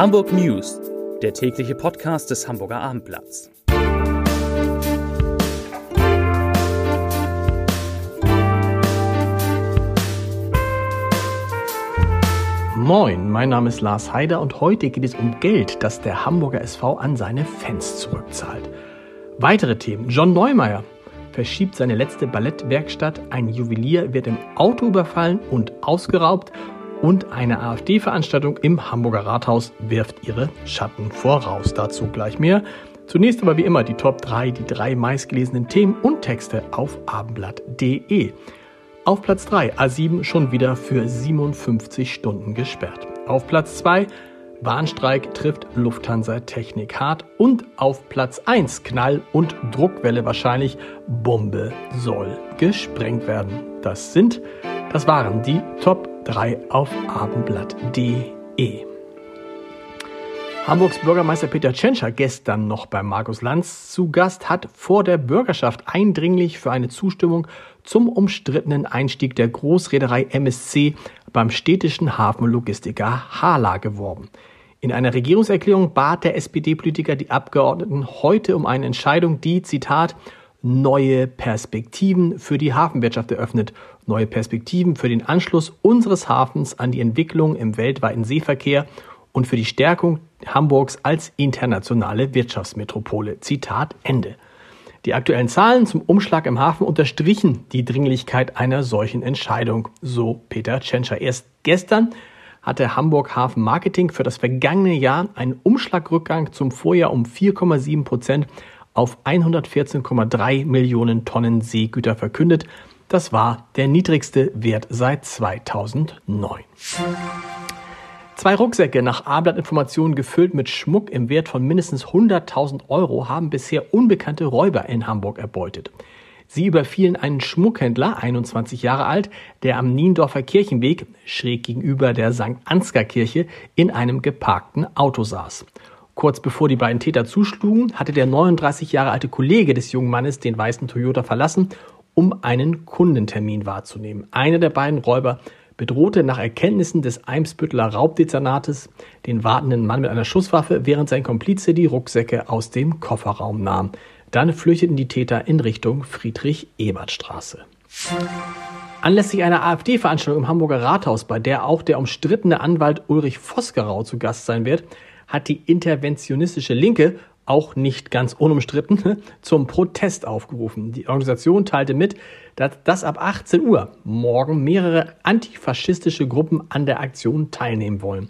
Hamburg News, der tägliche Podcast des Hamburger Abendblatts. Moin, mein Name ist Lars Heider und heute geht es um Geld, das der Hamburger SV an seine Fans zurückzahlt. Weitere Themen. John Neumeier verschiebt seine letzte Ballettwerkstatt, ein Juwelier wird im Auto überfallen und ausgeraubt und eine AfD-Veranstaltung im Hamburger Rathaus wirft ihre Schatten voraus. Dazu gleich mehr. Zunächst aber wie immer die Top 3, die drei meistgelesenen Themen und Texte auf abendblatt.de. Auf Platz 3 A7 schon wieder für 57 Stunden gesperrt. Auf Platz 2 Bahnstreik trifft Lufthansa Technik hart und auf Platz 1 Knall und Druckwelle wahrscheinlich Bombe soll gesprengt werden. Das sind, das waren die Top 3 auf abendblatt.de. Hamburgs Bürgermeister Peter Tschentscher, gestern noch bei Markus Lanz zu Gast, hat vor der Bürgerschaft eindringlich für eine Zustimmung zum umstrittenen Einstieg der Großreederei MSC beim städtischen Hafenlogistiker Hala geworben. In einer Regierungserklärung bat der SPD-Politiker die Abgeordneten heute um eine Entscheidung, die, Zitat, neue Perspektiven für die Hafenwirtschaft eröffnet, neue Perspektiven für den Anschluss unseres Hafens an die Entwicklung im weltweiten Seeverkehr und für die Stärkung Hamburgs als internationale Wirtschaftsmetropole. Zitat Ende. Die aktuellen Zahlen zum Umschlag im Hafen unterstrichen die Dringlichkeit einer solchen Entscheidung, so Peter Tschentscher. Erst gestern hatte Hamburg Hafen Marketing für das vergangene Jahr einen Umschlagrückgang zum Vorjahr um 4,7 Prozent auf 114,3 Millionen Tonnen Seegüter verkündet. Das war der niedrigste Wert seit 2009. Zwei Rucksäcke nach A-Blatt-Informationen gefüllt mit Schmuck im Wert von mindestens 100.000 Euro haben bisher unbekannte Räuber in Hamburg erbeutet. Sie überfielen einen Schmuckhändler, 21 Jahre alt, der am Niendorfer Kirchenweg, schräg gegenüber der St. Ansgar Kirche, in einem geparkten Auto saß. Kurz bevor die beiden Täter zuschlugen, hatte der 39 Jahre alte Kollege des jungen Mannes den weißen Toyota verlassen, um einen Kundentermin wahrzunehmen. Einer der beiden Räuber bedrohte nach Erkenntnissen des Eimsbütteler Raubdezernates den wartenden Mann mit einer Schusswaffe, während sein Komplize die Rucksäcke aus dem Kofferraum nahm. Dann flüchteten die Täter in Richtung Friedrich-Ebert-Straße. Anlässlich einer AfD-Veranstaltung im Hamburger Rathaus, bei der auch der umstrittene Anwalt Ulrich Vosgerau zu Gast sein wird, hat die interventionistische Linke auch nicht ganz unumstritten, zum Protest aufgerufen. Die Organisation teilte mit, dass, dass ab 18 Uhr morgen mehrere antifaschistische Gruppen an der Aktion teilnehmen wollen.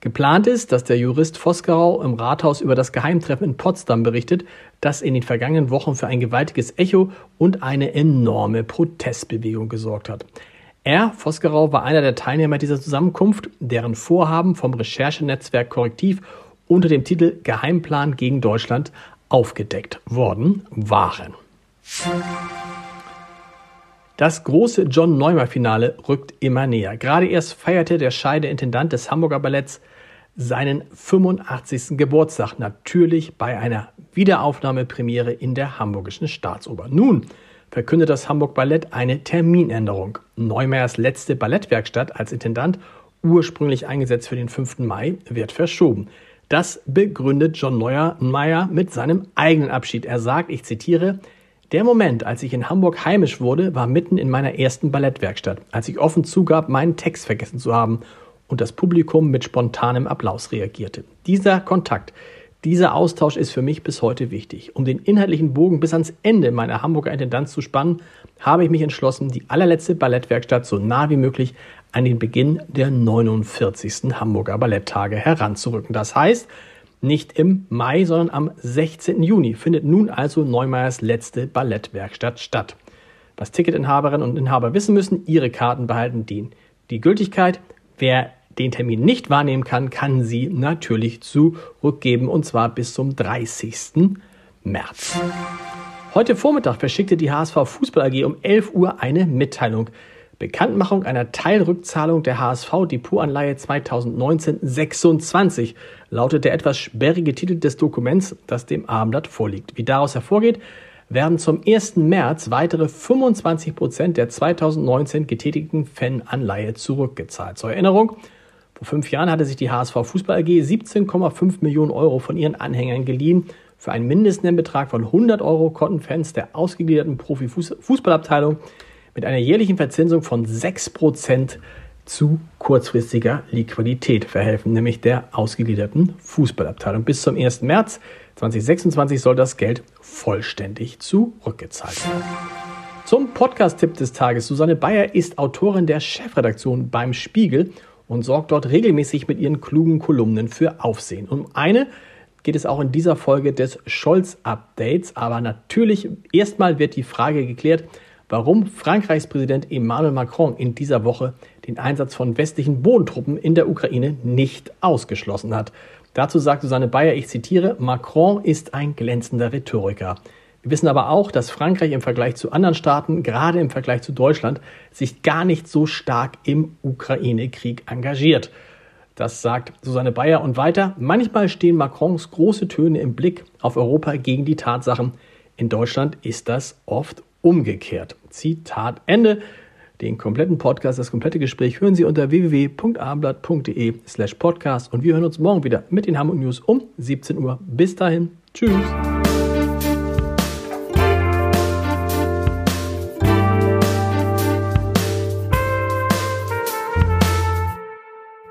Geplant ist, dass der Jurist Vosgerau im Rathaus über das Geheimtreffen in Potsdam berichtet, das in den vergangenen Wochen für ein gewaltiges Echo und eine enorme Protestbewegung gesorgt hat. Er, Vosgerau, war einer der Teilnehmer dieser Zusammenkunft, deren Vorhaben vom Recherchenetzwerk Korrektiv unter dem Titel Geheimplan gegen Deutschland aufgedeckt worden waren. Das große John Neumer Finale rückt immer näher. Gerade erst feierte der scheide Intendant des Hamburger Balletts seinen 85. Geburtstag, natürlich bei einer Wiederaufnahmepremiere in der Hamburgischen Staatsoper. Nun verkündet das Hamburg Ballett eine Terminänderung. Neumeyers letzte Ballettwerkstatt als Intendant, ursprünglich eingesetzt für den 5. Mai, wird verschoben. Das begründet John Neuer mit seinem eigenen Abschied. Er sagt, ich zitiere, der Moment, als ich in Hamburg heimisch wurde, war mitten in meiner ersten Ballettwerkstatt, als ich offen zugab, meinen Text vergessen zu haben und das Publikum mit spontanem Applaus reagierte. Dieser Kontakt, dieser Austausch ist für mich bis heute wichtig. Um den inhaltlichen Bogen bis ans Ende meiner Hamburger Intendanz zu spannen, habe ich mich entschlossen, die allerletzte Ballettwerkstatt so nah wie möglich an den Beginn der 49. Hamburger Balletttage heranzurücken. Das heißt, nicht im Mai, sondern am 16. Juni findet nun also Neumeyers letzte Ballettwerkstatt statt. Was Ticketinhaberinnen und Inhaber wissen müssen, ihre Karten behalten die, die Gültigkeit. Wer den Termin nicht wahrnehmen kann, kann sie natürlich zurückgeben und zwar bis zum 30. März. Heute Vormittag verschickte die HSV Fußball AG um 11 Uhr eine Mitteilung. Bekanntmachung einer Teilrückzahlung der HSV-Depotanleihe 2019-26 lautet der etwas sperrige Titel des Dokuments, das dem Abendblatt vorliegt. Wie daraus hervorgeht, werden zum 1. März weitere 25 Prozent der 2019 getätigten Fan-Anleihe zurückgezahlt. Zur Erinnerung, Vor fünf Jahren hatte sich die HSV Fußball AG 17,5 Millionen Euro von ihren Anhängern geliehen. Für einen Mindestnennbetrag von 100 Euro konnten Fans der ausgegliederten Profifußballabteilung mit einer jährlichen Verzinsung von 6% zu kurzfristiger Liquidität verhelfen, nämlich der ausgegliederten Fußballabteilung. Bis zum 1. März 2026 soll das Geld vollständig zurückgezahlt werden. Zum Podcast-Tipp des Tages. Susanne Bayer ist Autorin der Chefredaktion beim Spiegel und sorgt dort regelmäßig mit ihren klugen Kolumnen für Aufsehen. Um eine geht es auch in dieser Folge des Scholz-Updates. Aber natürlich erstmal wird die Frage geklärt, warum Frankreichs Präsident Emmanuel Macron in dieser Woche den Einsatz von westlichen Bodentruppen in der Ukraine nicht ausgeschlossen hat. Dazu sagt Susanne Bayer, ich zitiere, Macron ist ein glänzender Rhetoriker. Wir wissen aber auch, dass Frankreich im Vergleich zu anderen Staaten, gerade im Vergleich zu Deutschland, sich gar nicht so stark im Ukraine-Krieg engagiert. Das sagt Susanne Bayer und weiter. Manchmal stehen Macrons große Töne im Blick auf Europa gegen die Tatsachen. In Deutschland ist das oft umgekehrt. Zitat Ende. Den kompletten Podcast, das komplette Gespräch hören Sie unter www.abendblatt.de slash podcast und wir hören uns morgen wieder mit den Hamburg News um 17 Uhr. Bis dahin. Tschüss.